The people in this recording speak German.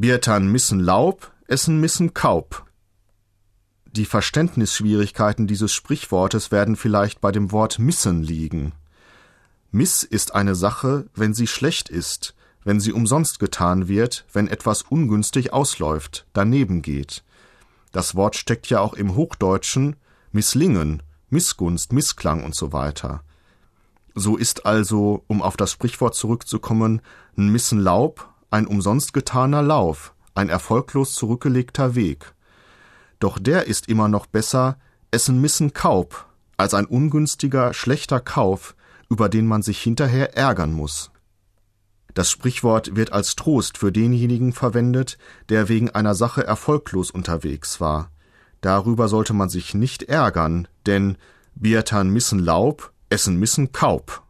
Biertan missen Laub, essen missen Kaub. Die Verständnisschwierigkeiten dieses Sprichwortes werden vielleicht bei dem Wort missen liegen. Miss ist eine Sache, wenn sie schlecht ist, wenn sie umsonst getan wird, wenn etwas ungünstig ausläuft, daneben geht. Das Wort steckt ja auch im Hochdeutschen misslingen, Missgunst, Missklang und so weiter. So ist also, um auf das Sprichwort zurückzukommen, ein Missen Laub ein umsonst getaner Lauf, ein erfolglos zurückgelegter Weg. Doch der ist immer noch besser, essen missen Kaub, als ein ungünstiger, schlechter Kauf, über den man sich hinterher ärgern muss. Das Sprichwort wird als Trost für denjenigen verwendet, der wegen einer Sache erfolglos unterwegs war. Darüber sollte man sich nicht ärgern, denn Biatan missen Laub, essen missen Kaub.